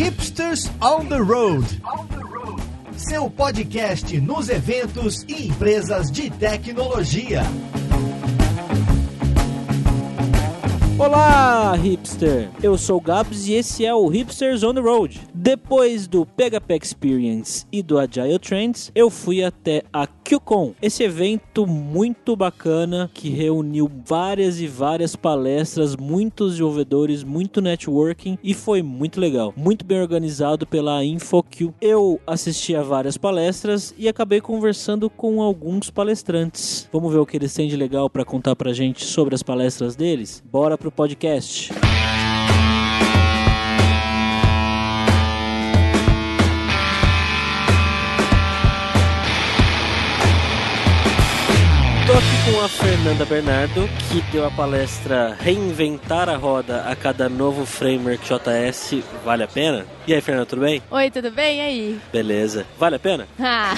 Hipsters on the Road. Seu podcast nos eventos e empresas de tecnologia. Olá, hipster! Eu sou o Gabs e esse é o Hipsters on the Road. Depois do PHP Experience e do Agile Trends, eu fui até a QCon, esse evento muito bacana que reuniu várias e várias palestras, muitos desenvolvedores, muito networking e foi muito legal. Muito bem organizado pela InfoQ. Eu assisti a várias palestras e acabei conversando com alguns palestrantes. Vamos ver o que eles têm de legal para contar pra gente sobre as palestras deles? Bora pro podcast. Tô aqui com a Fernanda Bernardo, que deu a palestra Reinventar a Roda a cada novo framework JS vale a pena? E aí, Fernanda, tudo bem? Oi, tudo bem? E aí? Beleza. Vale a pena? Ah,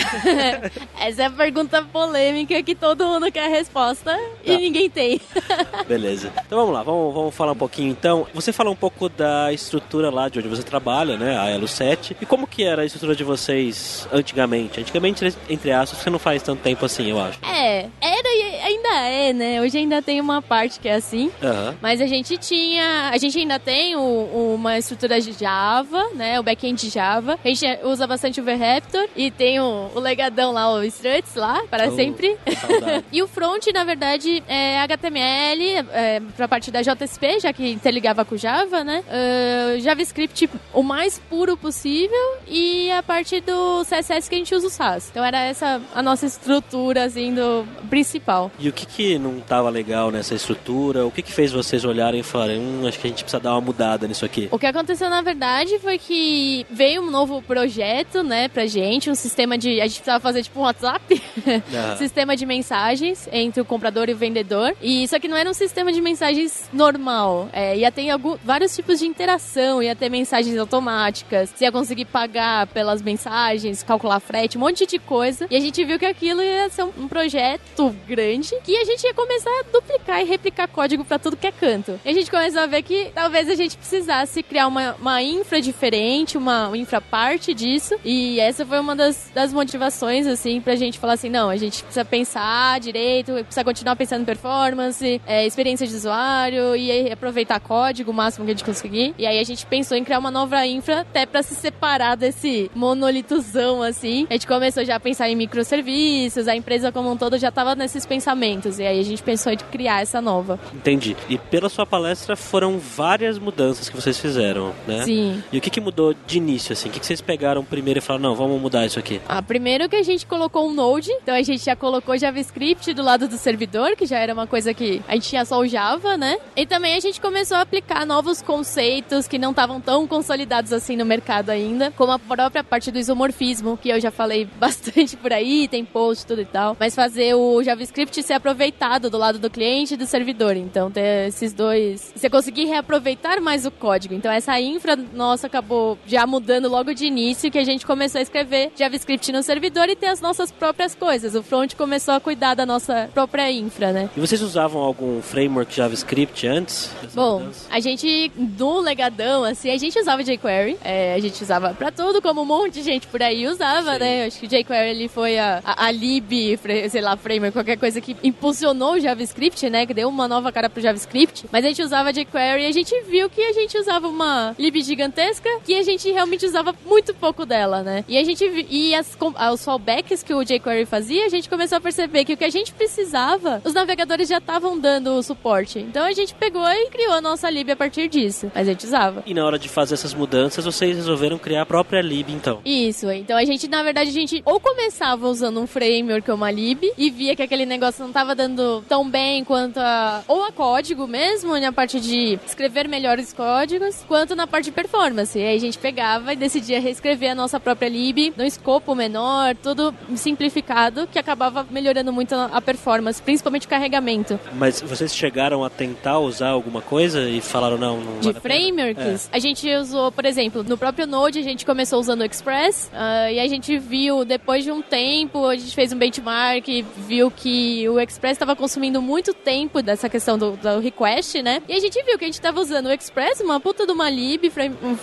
essa é a pergunta polêmica que todo mundo quer a resposta e Tá. ninguém tem. Beleza. Então vamos lá, vamos, vamos falar um pouquinho então. Você fala um pouco da estrutura lá de onde você trabalha, né? A Elo 7. E como que era a estrutura de vocês antigamente? Antigamente, entre aspas, você não faz tanto tempo assim, eu acho. É, era e ainda é, né? Hoje ainda tem uma parte que é assim. Aham. Mas a gente tinha, a gente ainda tem o- uma estrutura de Java, né? O back-end Java. A gente usa bastante o VRaptor e tem o, o legadão lá, o Struts lá, para Oh, sempre. E o front, na verdade, é HTML é, pra parte da JSP, já que interligava com Java, né? Ah, JavaScript o mais puro possível e a parte do CSS que a gente usa o SAS. Então era essa a nossa estrutura, assim, do principal. E o que que não tava legal nessa estrutura? O que que fez vocês olharem e falarem, hum, acho que a gente precisa dar uma mudada nisso aqui? O que aconteceu, na verdade, foi que veio um novo projeto, né, pra gente, um sistema de... A gente precisava fazer, tipo, um WhatsApp, sistema de mensagens entre o comprador e o vendedor. E isso aqui não era um sistema de mensagens normal. É, ia ter algum, vários tipos de interação, ia ter mensagens automáticas, você ia conseguir pagar pelas mensagens, calcular frete, um monte de coisa. E a gente viu que aquilo ia ser um projeto grande que a gente ia começar a duplicar e replicar código pra tudo que é canto. E a gente começou a ver que talvez a gente precisasse criar uma, uma infra diferente, uma, infra parte disso. E essa foi uma das, das motivações, assim, pra gente falar assim: não, a gente precisa pensar direito, precisa continuar pensando em performance, é, experiência de usuário e aproveitar código o máximo que a gente conseguir. E aí a gente pensou em criar uma nova infra até pra se separar desse monolitozão, assim. A gente começou já a pensar em microserviços, a empresa como um todo já tava nesses pensamentos. E aí a gente pensou em criar essa nova. Entendi. E pela sua palestra foram várias mudanças que vocês fizeram, né? Sim. E o que que mudou de início, assim? O que que vocês pegaram primeiro e falaram, não, vamos mudar isso aqui? Ah, primeiro que a gente colocou um Node, então a gente já colocou JavaScript do lado do servidor, que já era uma coisa que a gente tinha só o Java, né? E também a gente começou a aplicar novos conceitos que não estavam tão consolidados assim no mercado ainda, como a própria parte do isomorfismo, que eu já falei bastante por aí, tem post tudo e tal, mas fazer o JavaScript ser aproveitado do lado do cliente e do servidor. Então ter esses dois, você conseguir reaproveitar mais o código. Então essa infra nossa acabou já mudando logo de início que a gente começou a escrever JavaScript no servidor e ter as nossas próprias coisas. O front começou a cuidar da nossa própria infra, né? E vocês usavam algum framework JavaScript antes? Bom, mudança? a gente, no legadão, assim, a gente usava jQuery. É, a gente usava pra tudo, como um monte de gente por aí usava, Sim. né? Acho que o jQuery ele foi a, a, a lib, sei lá, framework, qualquer coisa que impulsionou o JavaScript, né? Que deu uma nova cara pro JavaScript. Mas a gente usava jQuery e a gente viu que a gente usava uma lib gigantesca que a gente realmente usava muito pouco dela, né? E a gente e as, ah, os fallbacks que o jQuery fazia, a gente começou a perceber que o que a gente precisava, os navegadores já estavam dando o suporte. Então a gente pegou e criou a nossa lib a partir disso. Mas a gente usava. E na hora de fazer essas mudanças, vocês resolveram criar a própria lib, então? Isso, então a gente, na verdade, a gente ou começava usando um framework ou uma lib e via que aquele negócio não tava dando tão bem quanto a. ou a código mesmo, na parte de escrever melhores códigos, quanto na parte de performance. E aí a gente pegava e decidia reescrever a nossa própria lib no escopo menor, tudo simplificado, que acabava melhorando muito a performance, principalmente o carregamento. Mas vocês chegaram a tentar usar alguma coisa e falaram, não, não De vale a frameworks, a gente usou, por exemplo, no próprio Node a gente começou usando o Express ah, e a gente viu, depois de um tempo, a gente fez um benchmark viu que o Express estava consumindo muito tempo dessa questão do, do, request, né? E a gente viu que a gente estava usando o Express, uma puta de uma lib,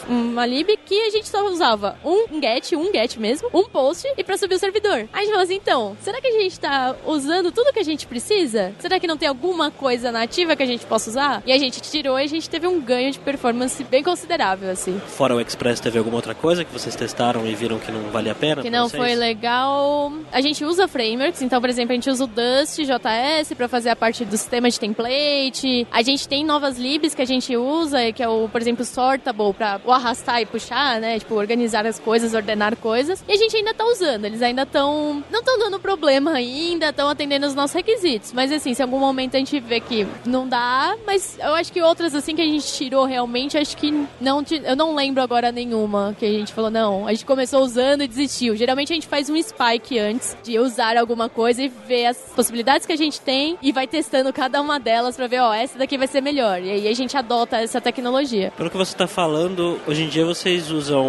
uma lib que a gente só usava um get, um get mesmo, um post e para subir o servidor. Aí a gente falou assim, então, será que a gente está usando tudo que a gente precisa? Será que não tem alguma coisa nativa que a gente possa usar? E a gente tirou e a gente teve um ganho de performance bem considerável, assim. Fora o Express, teve alguma outra coisa que vocês testaram e viram que não valia a pena? Que não foi legal. A gente usa frameworks, então, por exemplo, a gente usa o Dust JS para fazer a parte do sistema de template. A gente tem novas libs que a gente usa, que é o, por exemplo, Sortable para arrastar e puxar, né? Tipo, organizar as coisas, ordenar coisas. E a gente ainda tá usando, eles ainda estão não estão dando problema ainda, estão atendendo os nossos requisitos. Mas assim, se em algum momento a gente vê que não dá, mas eu acho que outras assim que a gente tirou realmente, acho que não eu não lembro agora nenhuma que a gente falou não, a gente começou usando e desistiu. Geralmente a gente faz um spike antes de usar alguma coisa e ver as possibilidades que a gente tem e vai testando cada uma delas para ver, ó, essa daqui vai ser melhor. E aí a gente adota essa tecnologia. Pelo que você está falando, hoje em dia vocês usam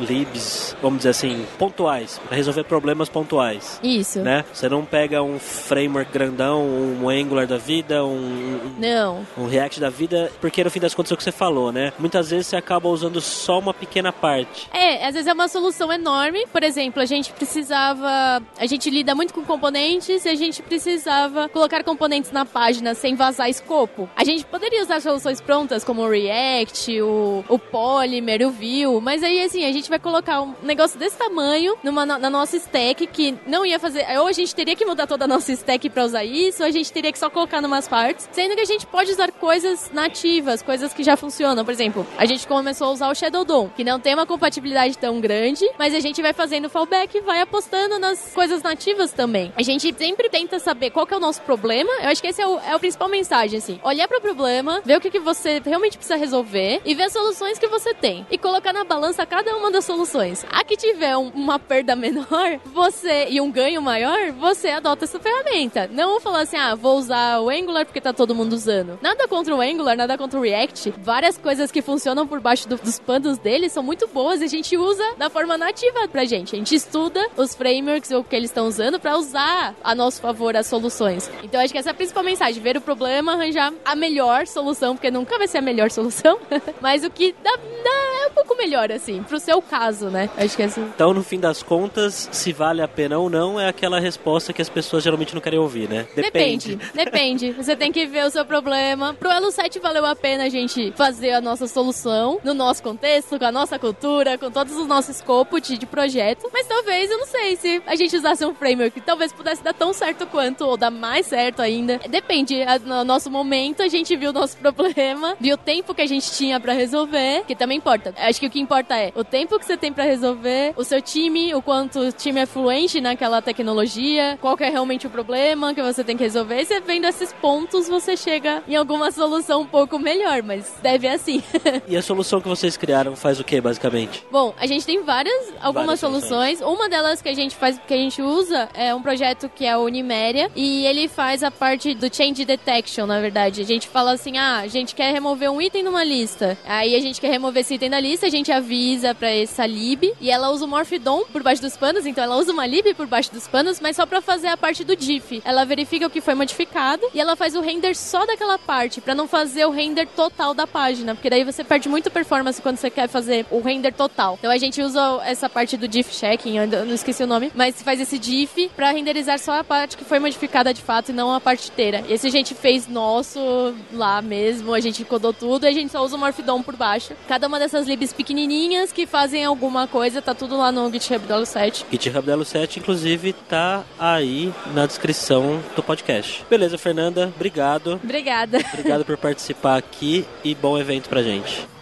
libs, vamos dizer assim, pontuais, para resolver problemas pontuais. Isso. Né? Você não pega um framework grandão, um Angular da vida, um não. um React da vida, porque no fim das contas é o que você falou, né? Muitas vezes você acaba usando só uma pequena parte. É, às vezes é uma solução enorme. Por exemplo, a gente precisava, a gente lida muito com componentes e a gente precisava colocar componentes na página sem vazar escopo. A gente poderia usar soluções prontas como o React, o, o Polymer, o Vue, mas aí assim, a gente vai colocar um negócio desse tamanho numa, na nossa stack que não ia fazer. Ou a gente teria que mudar toda a nossa stack para usar isso, ou a gente teria que só colocar numas partes. Sendo que a gente pode usar coisas nativas, coisas que já funcionam. Por exemplo, a gente começou a usar o Shadow DOM, que não tem uma compatibilidade tão grande, mas a gente vai fazendo fallback e vai apostando nas coisas nativas também. A gente sempre tenta saber qual que é o nosso problema. Eu acho que esse é o, é o principal mensagem, assim. Olhar para o problema, ver o que, que você realmente precisa resolver e ver as soluções que você tem. E colocar na balança cada uma das soluções. A que tiver um, uma perda menor, você e um ganho maior, você adota essa ferramenta. Não falar assim, ah, vou usar o Angular porque tá todo mundo usando. Nada contra o Angular, nada contra o React. Várias coisas que funcionam por baixo do, dos panos deles são muito boas e a gente usa da forma nativa pra gente. A gente estuda os frameworks ou o que eles estão usando para usar a nosso favor as soluções. Então acho que essa é a principal mensagem: ver o problema, arranjar a melhor solução, porque nunca vai ser a melhor solução, mas o que dá, dá é um pouco melhor, assim, pro seu caso, né? Acho que é assim. Então, no fim das contas, se vale a pena ou não, é aquela resposta que as pessoas geralmente não querem ouvir, né? Depende. Depende. Depende. Você tem que ver o seu problema. Pro Elo 7 valeu a pena a gente fazer a nossa solução no nosso contexto, com a nossa cultura, com todos os nossos escopos de, de projeto. Mas talvez, eu não sei, se a gente usasse um framework, talvez pudesse dar tão certo quanto, ou dar mais certo ainda. Depende. no nosso momento, a gente viu o nosso problema, viu o tempo que a gente tinha para resolver, que também importa. Acho que o que importa é o tempo que você tem para resolver, o seu time, o quanto o time é fluente naquela tecnologia, qual que é realmente o problema que você tem que resolver. E você vendo esses pontos, você chega em alguma solução um pouco melhor, mas deve ser assim. e a solução que vocês criaram faz o que, basicamente? Bom, a gente tem várias, algumas várias soluções. soluções. Uma delas que a gente faz, que a gente usa, é um projeto que é o Uniméria, e ele faz a parte do change detection, na verdade. A gente fala assim, ah, a gente quer remover um item numa lista. Aí a gente quer remover esse item da lista, a gente avisa pra essa lib, e ela usa o Morphdom por baixo dos panos, então ela usa uma lib por baixo dos panos, mas só pra fazer a parte do diff. Ela verifica o que foi modificado, e ela faz o render só daquela parte, pra não fazer o render total da página, porque daí você perde muito performance quando você quer fazer o render total. Então a gente usa essa parte do diff checking, eu não esqueci o nome, mas faz esse diff pra renderizar só a parte que foi modificada de fato e não a parte inteira. Esse a gente fez nosso lá mesmo, a gente codou tudo e a gente só usa o Morphdom por baixo. Cada uma dessas libs pequenininhas que fazem alguma coisa, tá tudo lá no GitHub do Elo7. GitHub do Elo7, inclusive, tá aí na descrição do podcast. Beleza, Fernanda, obrigado. Obrigada. Obrigado por participar aqui e bom evento pra gente.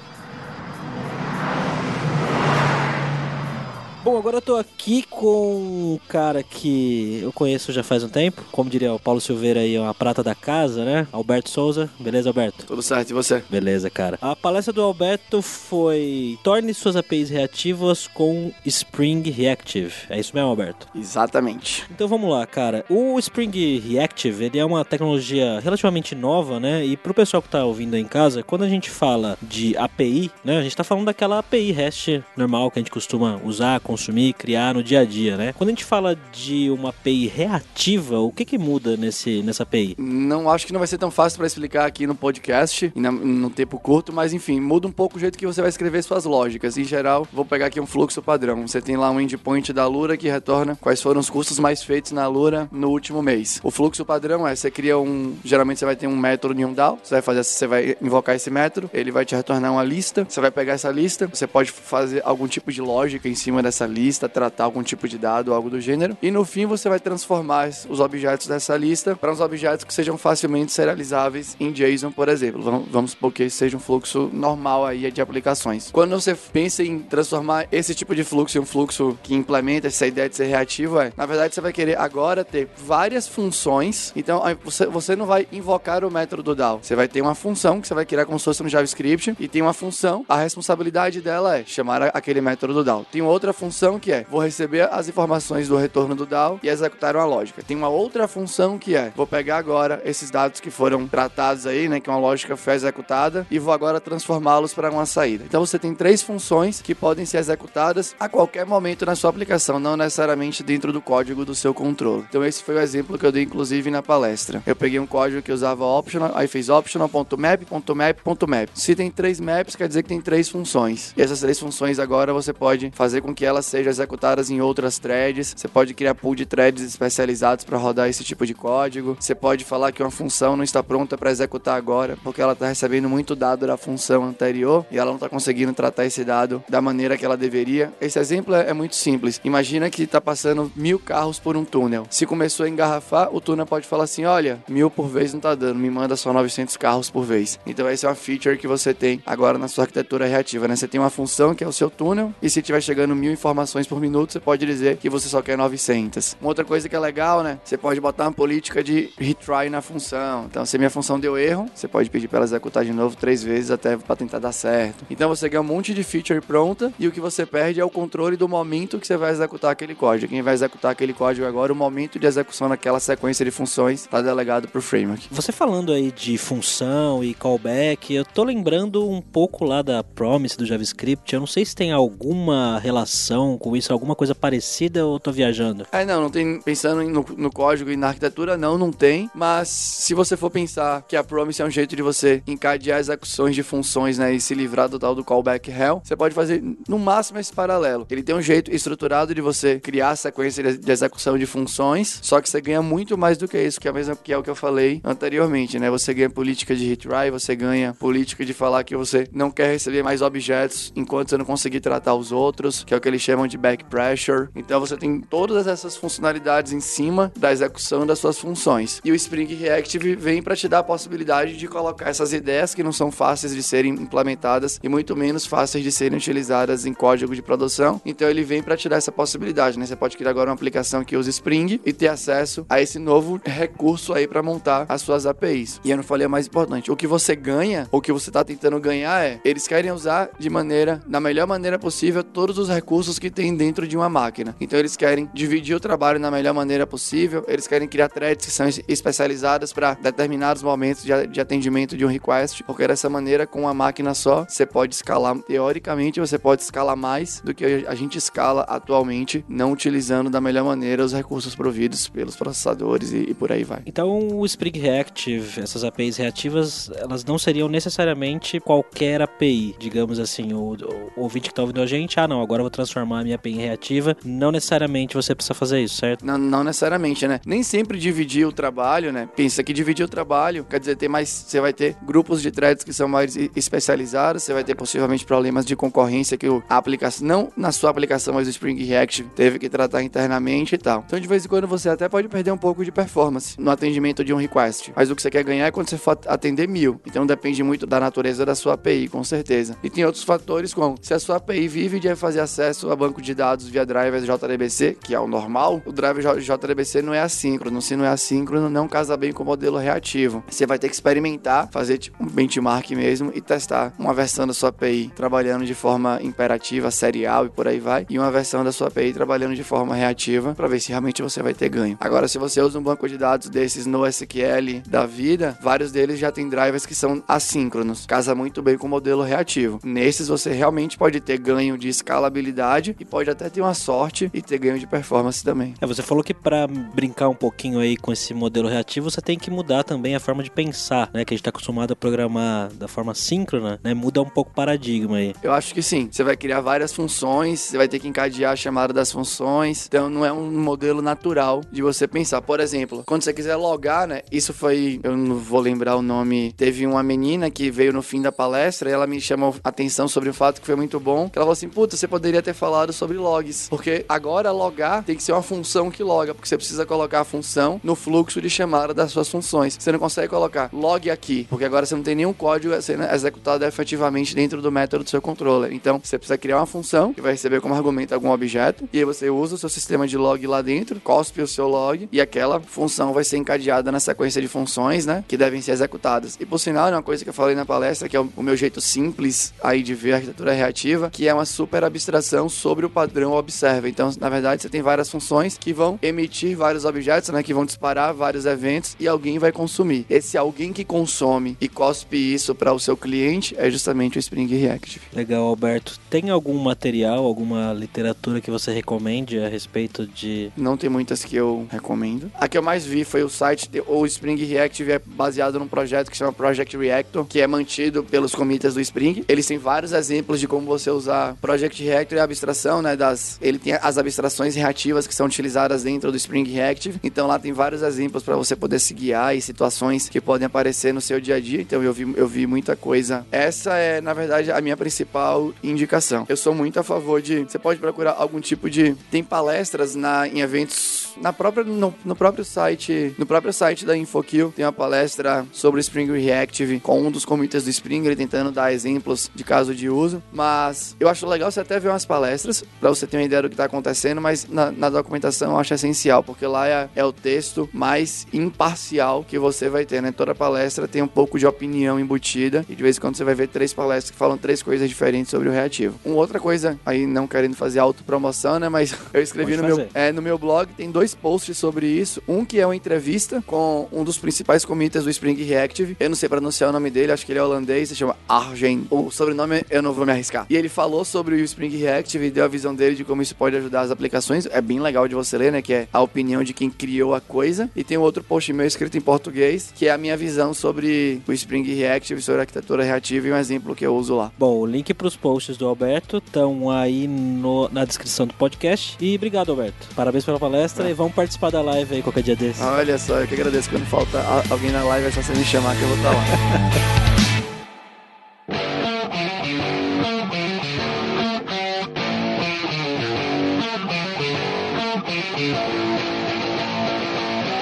Bom, agora eu tô aqui com um cara que eu conheço já faz um tempo. Como diria o Paulo Silveira aí, é uma prata da casa, né? Alberto Souza. Beleza, Alberto? Tudo certo, e você? Beleza, cara. A palestra do Alberto foi Torne suas APIs reativas com Spring Reactive. É isso mesmo, Alberto? Exatamente. Então vamos lá, cara. O Spring Reactive, ele é uma tecnologia relativamente nova, né? E pro pessoal que tá ouvindo aí em casa, quando a gente fala de API, né? A gente tá falando daquela API REST normal que a gente costuma usar, com consumir e criar no dia a dia, né? Quando a gente fala de uma API reativa, o que que muda nesse, nessa API? Não acho que não vai ser tão fácil para explicar aqui no podcast, no tempo curto, mas enfim, muda um pouco o jeito que você vai escrever suas lógicas. Em geral, vou pegar aqui um fluxo padrão. Você tem lá um endpoint da Lura que retorna quais foram os custos mais feitos na Lura no último mês. O fluxo padrão é, você cria um, geralmente você vai ter um método em um DAO, você vai fazer, você vai invocar esse método, ele vai te retornar uma lista, você vai pegar essa lista, você pode fazer algum tipo de lógica em cima dessa lista, tratar algum tipo de dado, algo do gênero, e no fim você vai transformar os objetos dessa lista para uns objetos que sejam facilmente serializáveis em JSON, por exemplo. Vamos supor que seja um fluxo normal aí de aplicações. Quando você pensa em transformar esse tipo de fluxo em um fluxo que implementa essa ideia de ser reativo, é, na verdade você vai querer agora ter várias funções, então você, não vai invocar o método do DAO, você vai ter uma função que você vai criar como se fosse no JavaScript e tem uma função, a responsabilidade dela é chamar aquele método do DAO. Tem outra função que é, vou receber as informações do retorno do DAO e executar uma lógica. Tem uma outra função que é, vou pegar agora esses dados que foram tratados aí, né, que uma lógica foi executada e vou agora transformá-los para uma saída. Então você tem três funções que podem ser executadas a qualquer momento na sua aplicação, não necessariamente dentro do código do seu controle. Então esse foi o exemplo que eu dei inclusive na palestra. Eu peguei um código que usava optional, aí fez optional.map.map.map. Se tem três maps, quer dizer que tem três funções. E essas três funções agora você pode fazer com que elas sejam executadas em outras threads. Você pode criar pool de threads especializados para rodar esse tipo de código. Você pode falar que uma função não está pronta para executar agora porque ela está recebendo muito dado da função anterior e ela não está conseguindo tratar esse dado da maneira que ela deveria. Esse exemplo é, é muito simples. Imagina que está passando mil carros por um túnel. Se começou a engarrafar, o túnel pode falar assim: olha, mil por vez não está dando, me manda só 900 carros por vez. Então, essa é uma feature que você tem agora na sua arquitetura reativa, né? Você tem uma função que é o seu túnel e se tiver chegando mil informações por minuto, você pode dizer que você só quer 900. Uma outra coisa que é legal, né? Você pode botar uma política de retry na função. Então, se minha função deu erro, você pode pedir para ela executar de novo três vezes até para tentar dar certo. Então, você ganha um monte de feature pronta e o que você perde é o controle do momento que você vai executar aquele código. Quem vai executar aquele código agora, o momento de execução daquela sequência de funções está delegado para o framework. Você falando aí de função e callback, eu tô lembrando um pouco lá da Promise do JavaScript. Eu não sei se tem alguma relação com isso, alguma coisa parecida ou tô viajando? É, não, não tem. Pensando no, no código e na arquitetura, não, não tem. Mas se você for pensar que a Promise é um jeito de você encadear execuções de funções, né, e se livrar do tal do callback hell, você pode fazer no máximo esse paralelo. Ele tem um jeito estruturado de você criar a sequência de execução de funções, só que você ganha muito mais do que isso, que é, mesmo, que é o que eu falei anteriormente, né? Você ganha política de retry, você ganha política de falar que você não quer receber mais objetos enquanto você não conseguir tratar os outros, que é o que eles chamam de back pressure. Então você tem todas essas funcionalidades em cima da execução das suas funções. E o Spring Reactive vem para te dar a possibilidade de colocar essas ideias que não são fáceis de serem implementadas e muito menos fáceis de serem utilizadas em código de produção. Então ele vem para te dar essa possibilidade, né? Você pode criar agora uma aplicação que use Spring e ter acesso a esse novo recurso aí para montar as suas APIs. E eu não falei a mais importante, o que você ganha, o que você está tentando ganhar é, eles querem usar de maneira, da melhor maneira possível, todos os recursos que tem dentro de uma máquina. Então eles querem dividir o trabalho na melhor maneira possível, eles querem criar threads que são especializadas para determinados momentos de, de atendimento de um request, porque dessa maneira, com uma máquina só, você pode escalar, teoricamente, você pode escalar mais do que a gente escala atualmente, não utilizando da melhor maneira os recursos providos pelos processadores e, e por aí vai. Então o Spring Reactive, essas APIs reativas, elas não seriam necessariamente qualquer API, digamos assim, o, o ouvinte que está ouvindo a gente, ah não, agora eu vou transformar a minha em reativa, não necessariamente você precisa fazer isso, certo? Não, não necessariamente, né? Nem sempre dividir o trabalho, né? Pensa que dividir o trabalho, quer dizer, ter mais, você vai ter grupos de threads que são mais especializados, você vai ter possivelmente problemas de concorrência que a aplicação, não na sua aplicação, mas o Spring Reactive teve que tratar internamente e tal. Então de vez em quando você até pode perder um pouco de performance no atendimento de um request, mas o que você quer ganhar é quando você for atender mil. Então depende muito da natureza da sua API, com certeza. E tem outros fatores como se a sua API vive de fazer acesso a banco de dados via drivers JDBC, que é o normal, o driver JDBC não é assíncrono. Se não é assíncrono, não casa bem com o modelo reativo. Você vai ter que experimentar, fazer tipo um benchmark mesmo e testar uma versão da sua API trabalhando de forma imperativa, serial e por aí vai, e uma versão da sua API trabalhando de forma reativa para ver se realmente você vai ter ganho. Agora, se você usa um banco de dados desses no SQL da vida, vários deles já tem drivers que são assíncronos. Casa muito bem com o modelo reativo. Nesses você realmente pode ter ganho de escalabilidade e pode até ter uma sorte e ter ganho de performance também. É, você falou que para brincar um pouquinho aí com esse modelo reativo, você tem que mudar também a forma de pensar, né? Que a gente tá acostumado a programar da forma síncrona, né? Muda um pouco o paradigma aí. Eu acho que sim. Você vai criar várias funções, você vai ter que encadear a chamada das funções. Então não é um modelo natural de você pensar. Por exemplo, quando você quiser logar, né? Isso foi, eu não vou lembrar o nome. Teve uma menina que veio no fim da palestra e ela me chamou a atenção sobre o fato que foi muito bom. Que ela falou assim: "Puta, você poderia ter falado sobre logs, porque agora logar tem que ser uma função que loga, porque você precisa colocar a função no fluxo de chamada das suas funções. Você não consegue colocar log aqui, porque agora você não tem nenhum código sendo executado efetivamente dentro do método do seu controller. Então, você precisa criar uma função que vai receber como argumento algum objeto, e aí você usa o seu sistema de log lá dentro, cospe o seu log, e aquela função vai ser encadeada na sequência de funções, né, que devem ser executadas. E por sinal, é uma coisa que eu falei na palestra, que é o meu jeito simples aí de ver a arquitetura reativa, que é uma super abstração sobre o padrão observa. Então, na verdade, você tem várias funções que vão emitir vários objetos, né, que vão disparar vários eventos e alguém vai consumir. Esse alguém que consome e cospe isso para o seu cliente é justamente o Spring Reactive. Legal, Alberto. Tem algum material, alguma literatura que você recomende a respeito de. Não tem muitas que eu recomendo. A que eu mais vi foi o site, o Spring Reactive é baseado num projeto que chama Project Reactor, que é mantido pelos comités do Spring. Eles têm vários exemplos de como você usar Project Reactor e a abstração, né, das... Ele tem as abstrações reativas que são utilizadas dentro do Spring Reactive. Então lá tem vários exemplos para você poder se guiar e situações que podem aparecer no seu dia a dia. Então eu vi, eu vi muita coisa. Essa é, na verdade, a minha principal indicação. Eu sou muito a favor de. Você pode procurar algum tipo de. Tem palestras na, em eventos na própria, no, no, próprio site, no próprio site da InfoKill, tem uma palestra sobre Spring Reactive com um dos comitês do Spring, ele tentando dar exemplos de caso de uso. Mas eu acho legal você até ver umas palestras para você ter uma ideia do que está acontecendo, mas na, na, documentação eu acho essencial, porque lá é, é, o texto mais imparcial que você vai ter, né? Toda palestra tem um pouco de opinião embutida e de vez em quando você vai ver três palestras que falam três coisas diferentes sobre o reativo. Uma outra coisa, aí não querendo fazer autopromoção, né? Mas eu escrevi no meu, é, no meu blog, tem dois posts sobre isso. Um que é uma entrevista com um dos principais comitês do Spring Reactive. Eu não sei pronunciar o nome dele, acho que ele é holandês, se chama Argen. O sobrenome eu não vou me arriscar. E ele falou sobre o Spring Reactive e deu a visão dele de como isso pode ajudar as aplicações. É bem legal de você ler, né? Que é a opinião de quem criou a coisa. E tem um outro post meu escrito em português, que é a minha visão sobre o Spring Reactive, sobre a arquitetura reativa e um exemplo que eu uso lá. Bom, o link para os posts do Alberto estão aí no, na descrição do podcast. E obrigado, Alberto. Parabéns pela palestra é. e vamos participar da live aí qualquer dia desse. Olha só, eu que agradeço. Quando falta alguém na live, é só você me chamar que eu vou estar lá.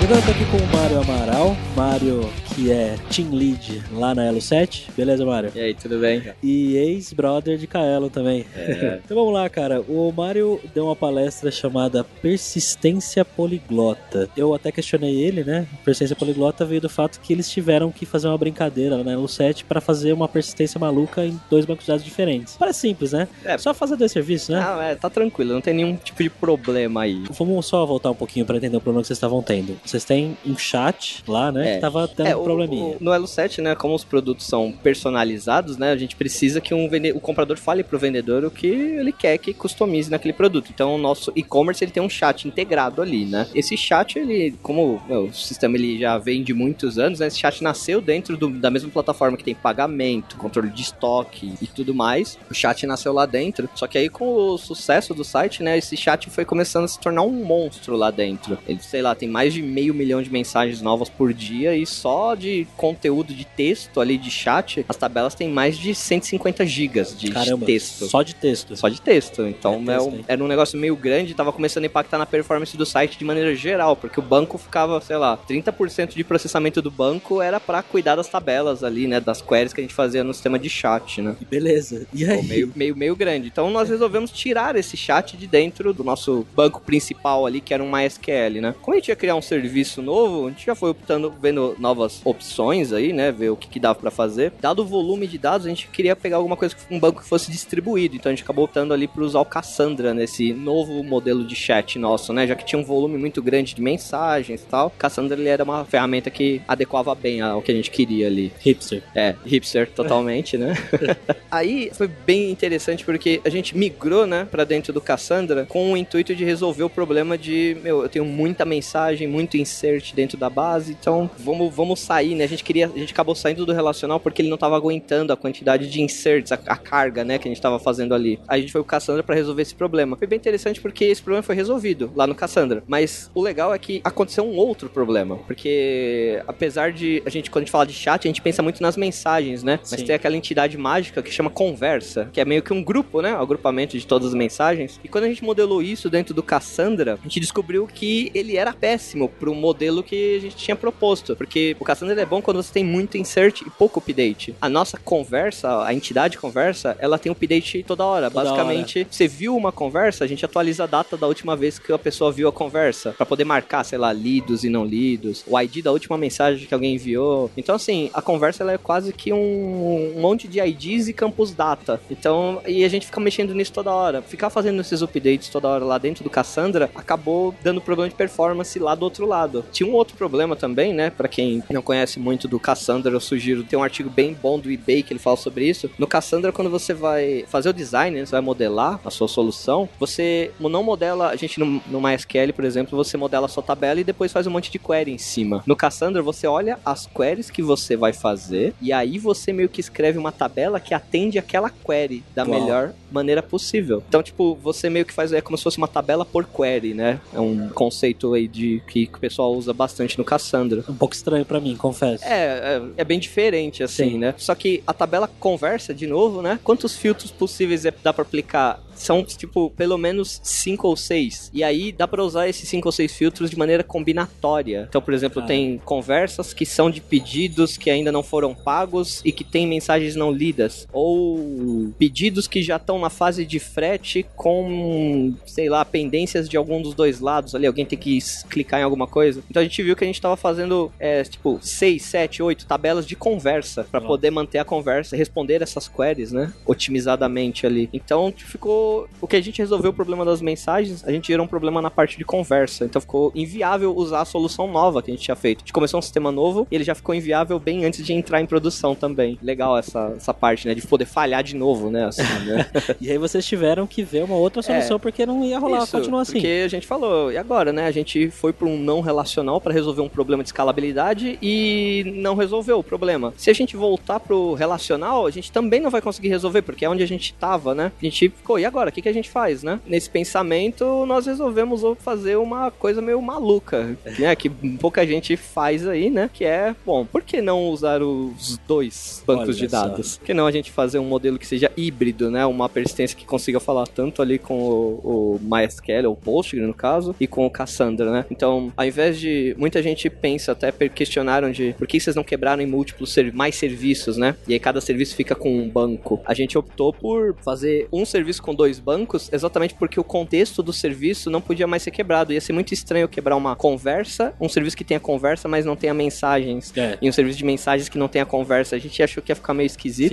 Eu tô aqui com o Mário Amaral. Mário que é Team Lead lá na Elo 7. Beleza, Mário? E aí, tudo bem? E ex-brother de Kaelo também. É. então vamos lá, cara. O Mário deu uma palestra chamada Persistência Poliglota. Eu até questionei ele, né? Persistência Poliglota veio do fato que eles tiveram que fazer uma brincadeira lá na Elo 7 para fazer uma persistência maluca em dois bancos de dados diferentes. Parece simples, né? É. Só fazer dois serviços, né? Ah, é, tá tranquilo, não tem nenhum tipo de problema aí. Vamos só voltar um pouquinho para entender o problema que vocês estavam tendo. Vocês têm um chat lá, né? É. Que tava tendo é, probleminha. O, no Elo 7, né, como os produtos são personalizados, né, a gente precisa que um vende... o comprador fale pro vendedor o que ele quer que customize naquele produto. Então, o nosso e-commerce ele tem um chat integrado ali, né? Esse chat, ele, como meu, o sistema ele já vem de muitos anos, né, esse chat nasceu dentro do, da mesma plataforma que tem pagamento, controle de estoque e tudo mais. O chat nasceu lá dentro. Só que aí, com o sucesso do site, né, esse chat foi começando a se tornar um monstro lá dentro. Ele, sei lá, tem mais de meio milhão de mensagens novas por dia e só de conteúdo de texto ali de chat, as tabelas têm mais de 150 gigas de Caramba, texto. Só de texto. Só de texto. Então é texto, é, era um negócio meio grande, tava começando a impactar na performance do site de maneira geral, porque o banco ficava, sei lá, 30% de processamento do banco era para cuidar das tabelas ali, né, das queries que a gente fazia no sistema de chat, né? Beleza. E aí? Pô, meio, meio, meio grande. Então nós resolvemos tirar esse chat de dentro do nosso banco principal ali, que era um MySQL, né? Como a gente ia criar um serviço novo, a gente já foi optando, vendo novas opções aí, né? Ver o que, que dava pra fazer. Dado o volume de dados, a gente queria pegar alguma coisa, um banco que fosse distribuído. Então a gente acabou optando ali por usar o Cassandra nesse novo modelo de chat nosso, né? Já que tinha um volume muito grande de mensagens e tal. Cassandra ele era uma ferramenta que adequava bem ao que a gente queria ali. Hipster. É, hipster totalmente, né? Aí foi bem interessante porque a gente migrou, né, pra dentro do Cassandra com o intuito de resolver o problema de, meu, eu tenho muita mensagem, muito insert dentro da base, então vamos, vamos sair, né? A gente queria, a gente acabou saindo do relacional porque ele não tava aguentando a quantidade de inserts, a, a carga, né, que a gente tava fazendo ali. Aí a gente foi pro Cassandra para resolver esse problema. Foi bem interessante porque esse problema foi resolvido lá no Cassandra, mas o legal é que aconteceu um outro problema, porque apesar de a gente quando a gente fala de chat, a gente pensa muito nas mensagens, né? Mas Sim. tem aquela entidade mágica que chama conversa, que é meio que um grupo, né? O agrupamento de todas as mensagens. E quando a gente modelou isso dentro do Cassandra, a gente descobriu que ele era péssimo modelo que a gente tinha proposto. Porque o Cassandra é bom quando você tem muito insert e pouco update. A nossa conversa, a entidade conversa, ela tem update toda hora. Toda Basicamente, você viu uma conversa, a gente atualiza a data da última vez que a pessoa viu a conversa. Pra poder marcar, sei lá, lidos e não lidos. O ID da última mensagem que alguém enviou. Então, assim, a conversa ela é quase que um, um monte de IDs e campos data. Então, e a gente fica mexendo nisso toda hora. Ficar fazendo esses updates toda hora lá dentro do Cassandra acabou dando problema de performance lá do outro lado. Tinha um outro problema também, né? Pra quem não conhece muito do Cassandra, eu sugiro tem um artigo bem bom do eBay que ele fala sobre isso. No Cassandra, quando você vai fazer o design, né, você vai modelar a sua solução, você não modela, a gente no, no MySQL, por exemplo, você modela a sua tabela e depois faz um monte de query em cima. No Cassandra, você olha as queries que você vai fazer e aí você meio que escreve uma tabela que atende aquela query da Uau. melhor maneira possível. Então, tipo, você meio que faz é como se fosse uma tabela por query, né? É um conceito aí de que, que pessoal usa bastante no Cassandra. Um pouco estranho pra mim, confesso. É, é, é bem diferente, assim, Sim. né? Só que a tabela conversa, de novo, né? Quantos filtros possíveis é- dá pra aplicar? São, tipo, pelo menos cinco ou seis. E aí dá pra usar esses cinco ou seis filtros de maneira combinatória. Então, por exemplo, Ah. tem conversas que são de pedidos que ainda não foram pagos e que tem mensagens não lidas. Ou pedidos que já estão na fase de frete com, sei lá, pendências de algum dos dois lados ali. Alguém tem que clicar em alguma coisa. Então a gente viu que a gente tava fazendo, é, tipo, seis, sete, oito tabelas de conversa Nossa. poder manter a conversa, responder essas queries, né? Otimizadamente ali. Então ficou. O que a gente resolveu o problema das mensagens, a gente gerou um problema na parte de conversa. Então ficou inviável usar a solução nova que a gente tinha feito. A gente começou um sistema novo e ele já ficou inviável bem antes de entrar em produção também. Legal essa, essa parte, né? De poder falhar de novo, né? Assim, né? E aí vocês tiveram que ver uma outra solução porque não ia rolar, É. Isso, continua assim. Porque a gente falou, e agora, né? A gente foi para um não relacional para resolver um problema de escalabilidade e não resolveu o problema. Se a gente voltar pro relacional, a gente também não vai conseguir resolver, porque é onde a gente tava, né? A gente ficou, e agora? O que, que a gente faz, né? Nesse pensamento, nós resolvemos fazer uma coisa meio maluca, né? Que pouca gente faz aí, né? Que é, bom, por que não usar os dois bancos Olha de só. dados? Por que não a gente fazer um modelo que seja híbrido, né? Uma persistência que consiga falar tanto ali com o, o MySQL, ou Postgre no caso, e com o Cassandra, né? Então, ao invés de... Muita gente pensa, até questionaram de por que vocês não quebraram em múltiplos, ser- mais serviços, né? E aí cada serviço fica com um banco. A gente optou por fazer um serviço com dois bancos, exatamente porque o contexto do serviço não podia mais ser quebrado. Ia ser muito estranho quebrar uma conversa, um serviço que tenha conversa, mas não tenha mensagens. É, E um serviço de mensagens que não tenha conversa. A gente achou que ia ficar meio esquisito.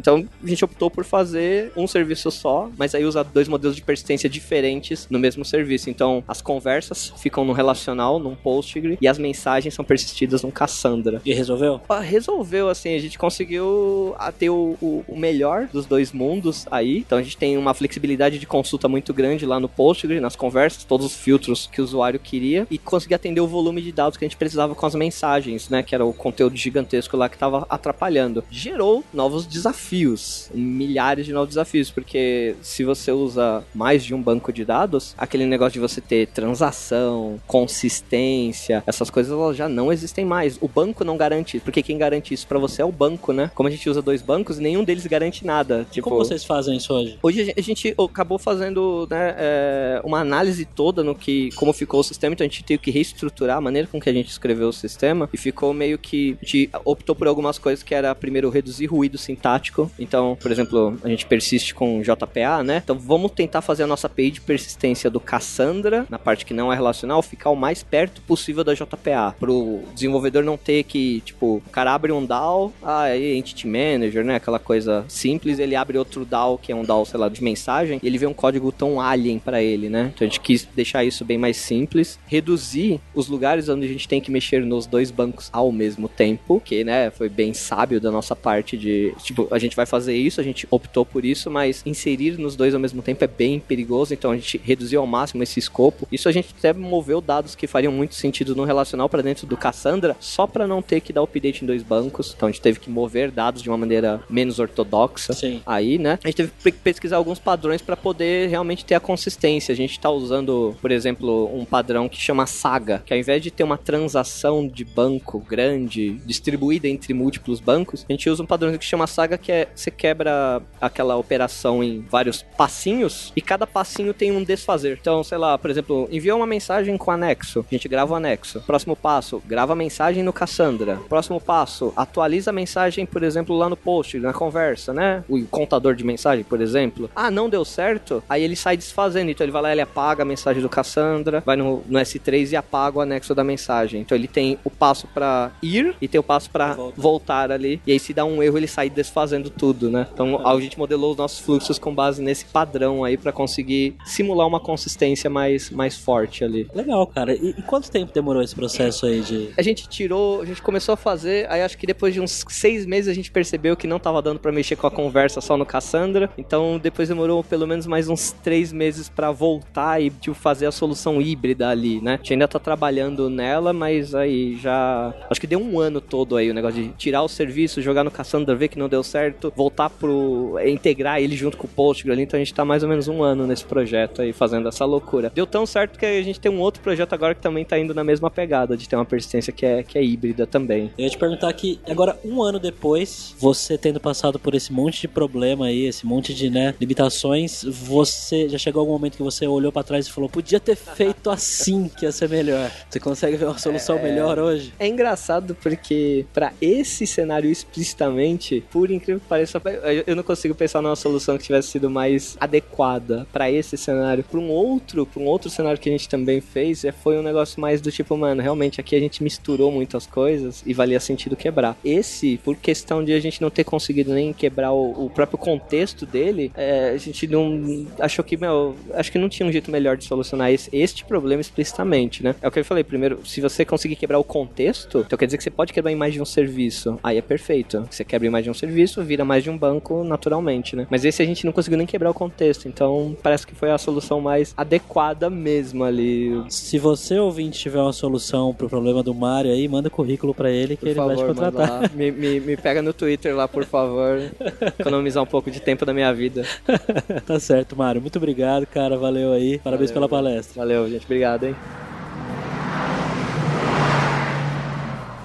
Então a gente optou por fazer um serviço só, mas aí usar dois modelos de persistência diferentes no mesmo serviço. Então as conversas ficam no relacional, num Postgre, e as mensagens são persistidas num Cassandra. E resolveu? Ah, Resolveu, assim, a gente conseguiu ter o, o- o melhor dos dois mundos aí. Então a gente tem uma flexibilidade de consulta muito grande lá no Postgre, nas conversas, todos os filtros que o usuário queria, e conseguir atender o volume de dados que a gente precisava com as mensagens, né? Que era o conteúdo gigantesco lá que estava atrapalhando. Gerou novos desafios, milhares de novos desafios, porque se você usa mais de um banco de dados, aquele negócio de você ter transação, consistência, essas coisas elas já não existem mais. O banco não garante, porque quem garante isso pra você é o banco, né? Como a gente usa dois bancos, nenhum deles garante nada. Tipo, Como vocês fazem isso hoje? Hoje a gente gente acabou fazendo né, é, uma análise toda no que, como ficou o sistema, então a gente teve que reestruturar a maneira com que a gente escreveu o sistema e ficou meio que a gente optou por algumas coisas que era primeiro reduzir ruído sintático. Então, por exemplo, a gente persiste com JPA, né? Então vamos tentar fazer a nossa API de persistência do Cassandra, na parte que não é relacional, ficar o mais perto possível da JPA, pro desenvolvedor não ter que, tipo, o cara abre um DAO, ah, aí Entity Manager, né? Aquela coisa simples, ele abre outro DAO, que é um DAO, sei lá, de mensagem, e ele vê um código tão alien para ele, né? Então a gente quis deixar isso bem mais simples, reduzir os lugares onde a gente tem que mexer nos dois bancos ao mesmo tempo, que, né, foi bem sábio da nossa parte de, tipo, a gente vai fazer isso, a gente optou por isso, mas inserir nos dois ao mesmo tempo é bem perigoso, então a gente reduziu ao máximo esse escopo. Isso a gente até moveu dados que fariam muito sentido no relacional para dentro do Cassandra, só para não ter que dar update em dois bancos. Então a gente teve que mover dados de uma maneira menos ortodoxa. Sim. Aí, né? A gente teve que pesquisar alguns padrões para poder realmente ter a consistência. A gente tá usando, por exemplo, um padrão que chama Saga, que ao invés de ter uma transação de banco grande distribuída entre múltiplos bancos, a gente usa um padrão que chama Saga, que é você quebra aquela operação em vários passinhos e cada passinho tem um desfazer. Então, sei lá, por exemplo, enviou uma mensagem com anexo, a gente grava o anexo. Próximo passo, grava a mensagem no Cassandra. Próximo passo, atualiza a mensagem, por exemplo, lá no post, na conversa, né? O contador de mensagem, por exemplo. Ah, não deu certo? Aí ele sai desfazendo. Então ele vai lá, ele apaga a mensagem do Cassandra, vai no, no S3 e apaga o anexo da mensagem. Então ele tem o passo para ir e tem o passo para voltar ali. E aí se dá um erro, ele sai desfazendo tudo, né? Então a gente modelou os nossos fluxos com base nesse padrão aí para conseguir simular uma consistência mais, mais forte ali. Legal, cara. E, e quanto tempo demorou esse processo aí de. A gente tirou, a gente começou a fazer, aí acho que depois de uns seis meses a gente percebeu que não tava dando para mexer com a conversa só no Cassandra. Então depois demorou pelo menos mais uns três meses para voltar e tipo, fazer a solução híbrida ali, né? A gente ainda tá trabalhando nela, mas aí já. Acho que deu um ano todo aí o negócio de tirar o serviço, jogar no Cassandra, ver que não deu certo, voltar pro. é, integrar ele junto com o Postgre ali. Então a gente tá mais ou menos um ano nesse projeto aí fazendo essa loucura. Deu tão certo que a gente tem um outro projeto agora que também tá indo na mesma pegada, de ter uma persistência que é, que é híbrida também. Eu ia te perguntar aqui, agora, um ano depois, você tendo passado por esse monte de problema aí, esse monte de, né, limitações, você já chegou algum momento que você olhou pra trás e falou, podia ter feito assim que ia ser melhor. Você consegue ver uma solução melhor hoje? É engraçado porque pra esse cenário explicitamente, por incrível que pareça, eu- não consigo pensar numa solução que tivesse sido mais adequada pra esse cenário. Pra um outro, para um outro cenário que a gente também fez, é, foi um negócio mais do tipo, mano, realmente aqui a gente misturou muitas coisas e valia sentido quebrar. Esse, por questão de a gente não ter conseguido nem quebrar o, o próprio contexto dele, é, a gente não achou que, meu, acho que não tinha um jeito melhor de solucionar esse, este problema explicitamente, né? É o que eu falei, primeiro, se você conseguir quebrar o contexto, então quer dizer que você pode quebrar em mais de um serviço. Aí é perfeito. Você quebra em mais de um serviço, vira mais de um banco naturalmente, né? Mas esse a gente não conseguiu nem quebrar o contexto, então parece que foi a solução mais adequada mesmo ali. Se você, ouvinte, tiver uma solução pro problema do Mario aí, manda currículo pra ele que Por ele vai te favor, contratar. Me, me, me pega no Twitter lá, por favor. Economizar um pouco de tempo da minha vida. tá certo, Mário. Muito obrigado, cara. Valeu aí. Parabéns Valeu, pela palestra. Valeu, gente. Obrigado, hein?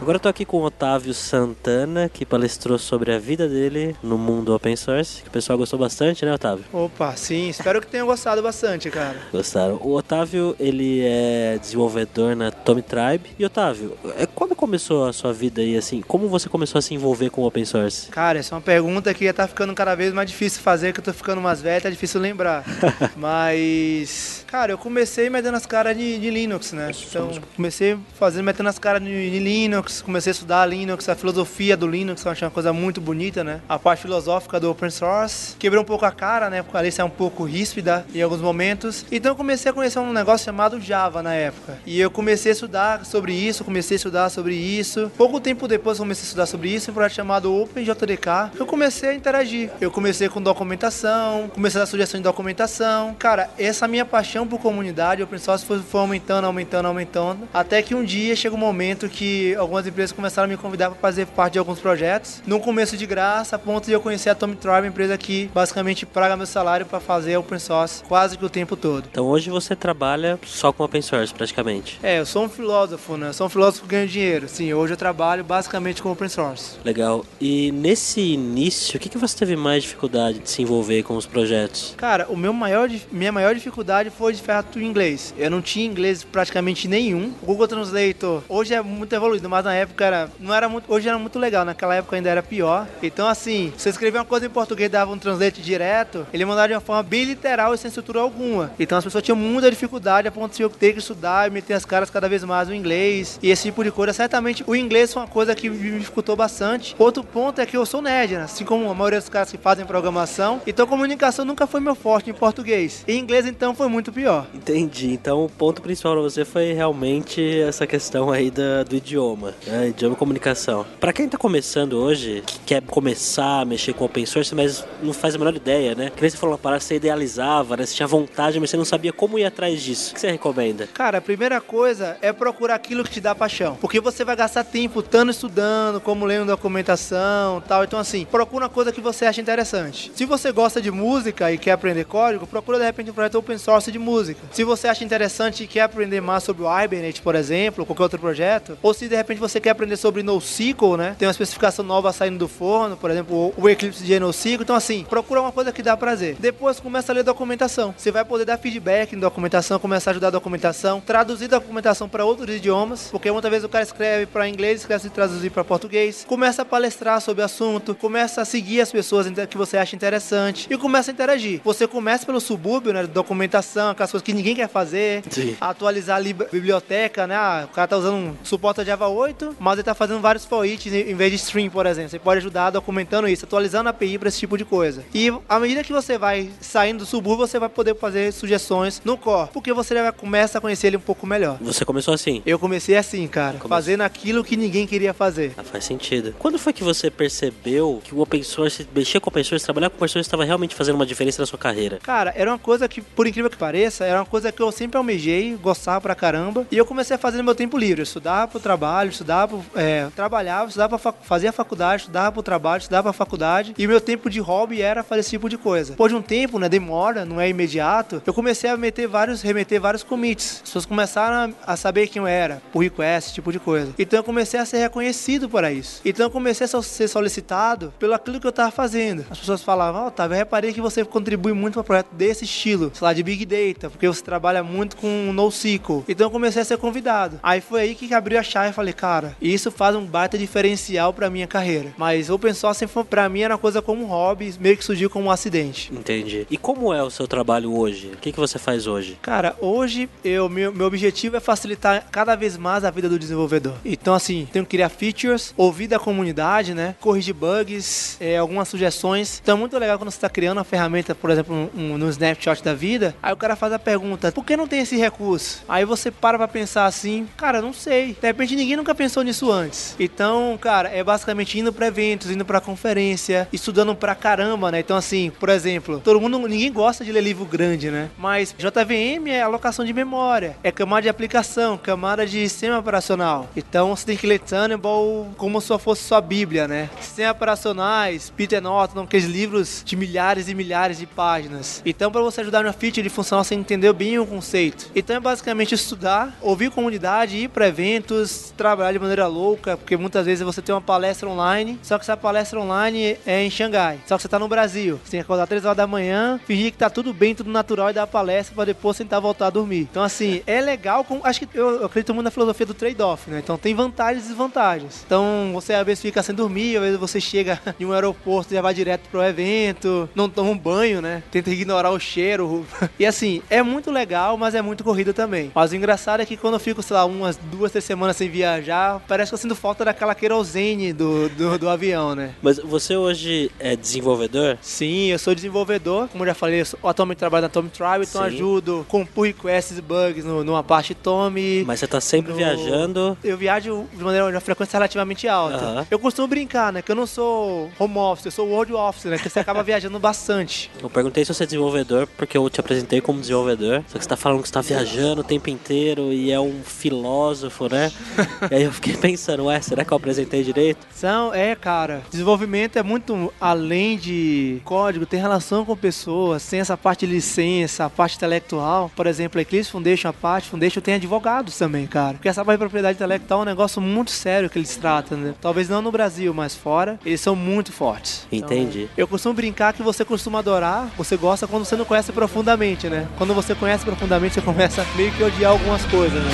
Agora eu tô aqui com o Otávio Santana, que palestrou sobre a vida dele no mundo open source. Que o pessoal gostou bastante, né, Otávio? Opa, sim, espero que tenham gostado bastante, cara. Gostaram. O Otávio, ele é desenvolvedor na Tommy Tribe. E Otávio, é, quando começou a sua vida aí, assim? Como você começou a se envolver com o open source? Cara, essa é uma pergunta que já tá ficando cada vez mais difícil fazer, que eu tô ficando mais velho, tá difícil lembrar. Mas, cara, eu comecei metendo as caras de, de Linux, né? Então, comecei fazendo, metendo as caras de, de Linux, comecei a estudar Linux, a filosofia do Linux, eu achei uma coisa muito bonita, né? A parte filosófica do open source. Quebrei um pouco a cara, né? Porque a Alice é um pouco ríspida em alguns momentos. Então, eu comecei a conhecer um negócio chamado Java na época. E eu comecei a estudar sobre isso, comecei a estudar sobre isso. Pouco tempo depois, comecei a estudar sobre isso, um projeto chamado OpenJDK. Eu comecei a interagir. Eu comecei com documentação, comecei a dar sugestão de documentação. Cara, essa minha paixão por comunidade, open source, foi aumentando, aumentando, aumentando. Até que um dia chega um momento que algumas empresas começaram a me convidar para fazer parte de alguns projetos. No começo de graça, a ponto de eu conhecer a Tommy Tribe, empresa que basicamente paga meu salário para fazer open source quase que o tempo todo. Então hoje você trabalha só com open source, praticamente. É, eu sou um filósofo, né? Eu sou um filósofo que ganha dinheiro. Sim, hoje eu trabalho basicamente com open source. Legal. E nesse início, o que, que você teve mais dificuldade de se envolver com os projetos? Cara, o meu maior, minha maior dificuldade foi de fato o inglês. Eu não tinha inglês praticamente nenhum. O Google Translator hoje é muito evoluído, mas na época era, não era muito, hoje era muito legal, naquela época ainda era pior. Então assim, você escrevia uma coisa em português, dava um translate direto, ele mandava de uma forma bem literal e sem estrutura alguma. Então as pessoas tinham muita dificuldade a ponto de eu ter que estudar e meter as caras cada vez mais no inglês e esse tipo de coisa. Certamente o inglês foi uma coisa que me dificultou bastante. Outro ponto é que eu sou nerd, né? assim como a maioria dos caras que fazem programação. Então comunicação nunca foi meu forte em português. Em inglês então foi muito pior. Entendi. Então o ponto principal pra você foi realmente essa questão aí da- do idioma, né? Idioma e comunicação. Pra quem tá começando hoje, que quer começar a mexer com open source, mas não faz a menor ideia, né? Que nem você falou uma parada, você idealizava, né? Você tinha vontade, mas você não sabia como ir atrás disso. O que você recomenda? Cara, a primeira coisa é procurar aquilo que te dá paixão. Porque você vai gastar tempo tanto estudando, como lendo documentação tal. Então, assim, procura uma coisa que você acha interessante. Se você gosta de música e quer aprender código, procura de repente um projeto open source de música. Se você acha interessante e quer aprender mais sobre o Hibernate, por exemplo, ou qualquer outro projeto, ou se de repente você quer aprender sobre NoSQL, né? Tem uma especificação nova saindo do forno, por exemplo, o Eclipse de NoSQL. Então, assim, procura uma coisa que dá prazer. Depois começa a ler documentação. Você vai poder dar feedback em documentação, começar a ajudar a documentação, traduzir documentação para outros idiomas, porque muitas vezes o cara escreve para inglês, esquece de traduzir para português. Começa a palestrar sobre o assunto, começa a seguir as pessoas que você acha interessante e começa a interagir. Você começa pelo subúrbio, né, documentação, aquelas coisas que ninguém quer fazer, Sim. atualizar a biblioteca, né? Ah, o cara tá usando um suporte Java 8, mas ele tá fazendo vários for each em vez de stream, por exemplo. Você pode ajudar documentando isso, atualizando a API para esse tipo de coisa. E à medida que você vai saindo do subúrbio, você vai poder fazer sugestões no core, porque você já começa a conhecer ele um pouco melhor. Você começou assim? Eu comecei assim, cara, fazendo aquilo que ninguém queria fazer. Ah, faz sentido. Quando foi que você percebeu que o open source, mexer com open source, trabalhar com open source estava realmente fazendo uma diferença na sua carreira? Cara, era uma coisa que, por incrível que pareça, era uma coisa que eu sempre almejei, gostava pra caramba. E eu comecei a fazer no meu tempo livre. Eu estudava pro trabalho, estudava pro, é, trabalhava, estudava fazia faculdade, estudava pro trabalho, estudava pra faculdade. E o meu tempo de hobby era fazer esse tipo de coisa. Depois de um tempo, né, demora, não é imediato, eu comecei a meter vários, remeter vários commits. As pessoas começaram a, saber quem eu era, por request, esse tipo de coisa. Então eu comecei a ser reconhecido por isso. Então eu comecei a ser solicitado pelo aquilo que eu tava fazendo. As pessoas falavam, ó, Otávio, eu reparei que você contribui muito para projeto desse estilo, sei lá, de Big Data, porque você trabalha muito com NoSQL. Então eu comecei a ser convidado. Aí foi aí que abriu a chave e falei, cara, isso faz um baita diferencial pra minha carreira. Mas open source sempre foi- pra mim era uma coisa como um hobby, meio que surgiu como um acidente. Entendi. E como é o seu trabalho hoje? O que, que você faz hoje? Cara, hoje eu, meu, meu objetivo é facilitar cada vez mais a vida do desenvolvedor. Então, assim, tenho que criar features, ouvir da comunidade, né? Corrigir bugs, é, algumas sugestões. Então, é muito legal quando você está criando uma ferramenta, por exemplo, um, um- no snapshot da vida. Aí o cara faz a pergunta: por que não tem esse recurso? Aí você para pra pensar assim: cara, não sei. De repente ninguém nunca pensou nisso antes. Então, cara, é basicamente indo pra eventos, indo pra conferência, estudando pra caramba, né? Então, assim, por exemplo, todo mundo, ninguém gosta de ler livro grande, né? Mas JVM é alocação de memória, é camada de aplicação, camada de sistema operacional. Então, você tem que ler Tannenbaum como se fosse sua bíblia, né? Sistemas operacionais, Peter Norton, aqueles livros de milhares e milhares de páginas. Então, para você ajudar na feature de funcional, você entendeu bem o conceito. Então, é basicamente estudar, ouvir comunidade, ir para eventos, trabalhar de maneira louca, porque muitas vezes você tem uma palestra online, só que essa palestra online é em Xangai. Só que você tá no Brasil. Você tem que acordar 3 horas da manhã, fingir que tá tudo bem, tudo natural e dar a palestra para depois tentar voltar a dormir. Então, assim, é legal. Com, acho que eu, eu acredito muito na filosofia do trade-off, né? Então, tem vantagens e desvantagens. Então, você às vezes fica sem dormir, às vezes você chega em um aeroporto e já vai direto pro evento, não toma um banho, né? Tenta ignorar o cheiro. E assim, é muito legal, mas é muito corrida também. Mas o engraçado é que quando eu fico, sei lá, umas duas, três semanas sem viajar, parece que eu sinto falta daquela querosene do, do, do avião, né? Mas você hoje é desenvolvedor? Sim, eu sou desenvolvedor, como eu já falei, eu sou, atualmente trabalho na Tommy Tribe, então Sim. ajudo com pull requests e bugs no, numa parte Tommy. Mas você tá sempre No- viajando. Eu viajo de maneira de uma frequência relativamente alta. Aham. Eu costumo brincar, né? Que eu não sou home office, eu sou world office, né? Que você acaba viajando bastante. Eu perguntei se você é desenvolvedor, porque eu te apresentei como desenvolvedor. Só que você tá falando que você tá viajando o tempo inteiro e é um filósofo, né? e aí eu fiquei pensando, ué, será que eu apresentei direito? São, é, cara. Desenvolvimento é muito além de código, tem relação com pessoas, tem essa parte de licença, a parte intelectual. Por exemplo, a Eclipse Foundation, a parte Foundation tem advogados também, cara. Porque essa parte de propriedade intelectual é um negócio muito sério que eles tratam, né? Talvez não no Brasil, mas fora, eles são muito fortes. Então, Entendi. eu costumo brincar que você costuma adorar, você gosta quando você não conhece profundamente, né? Quando você conhece profundamente, você começa meio que a odiar algumas coisas, né?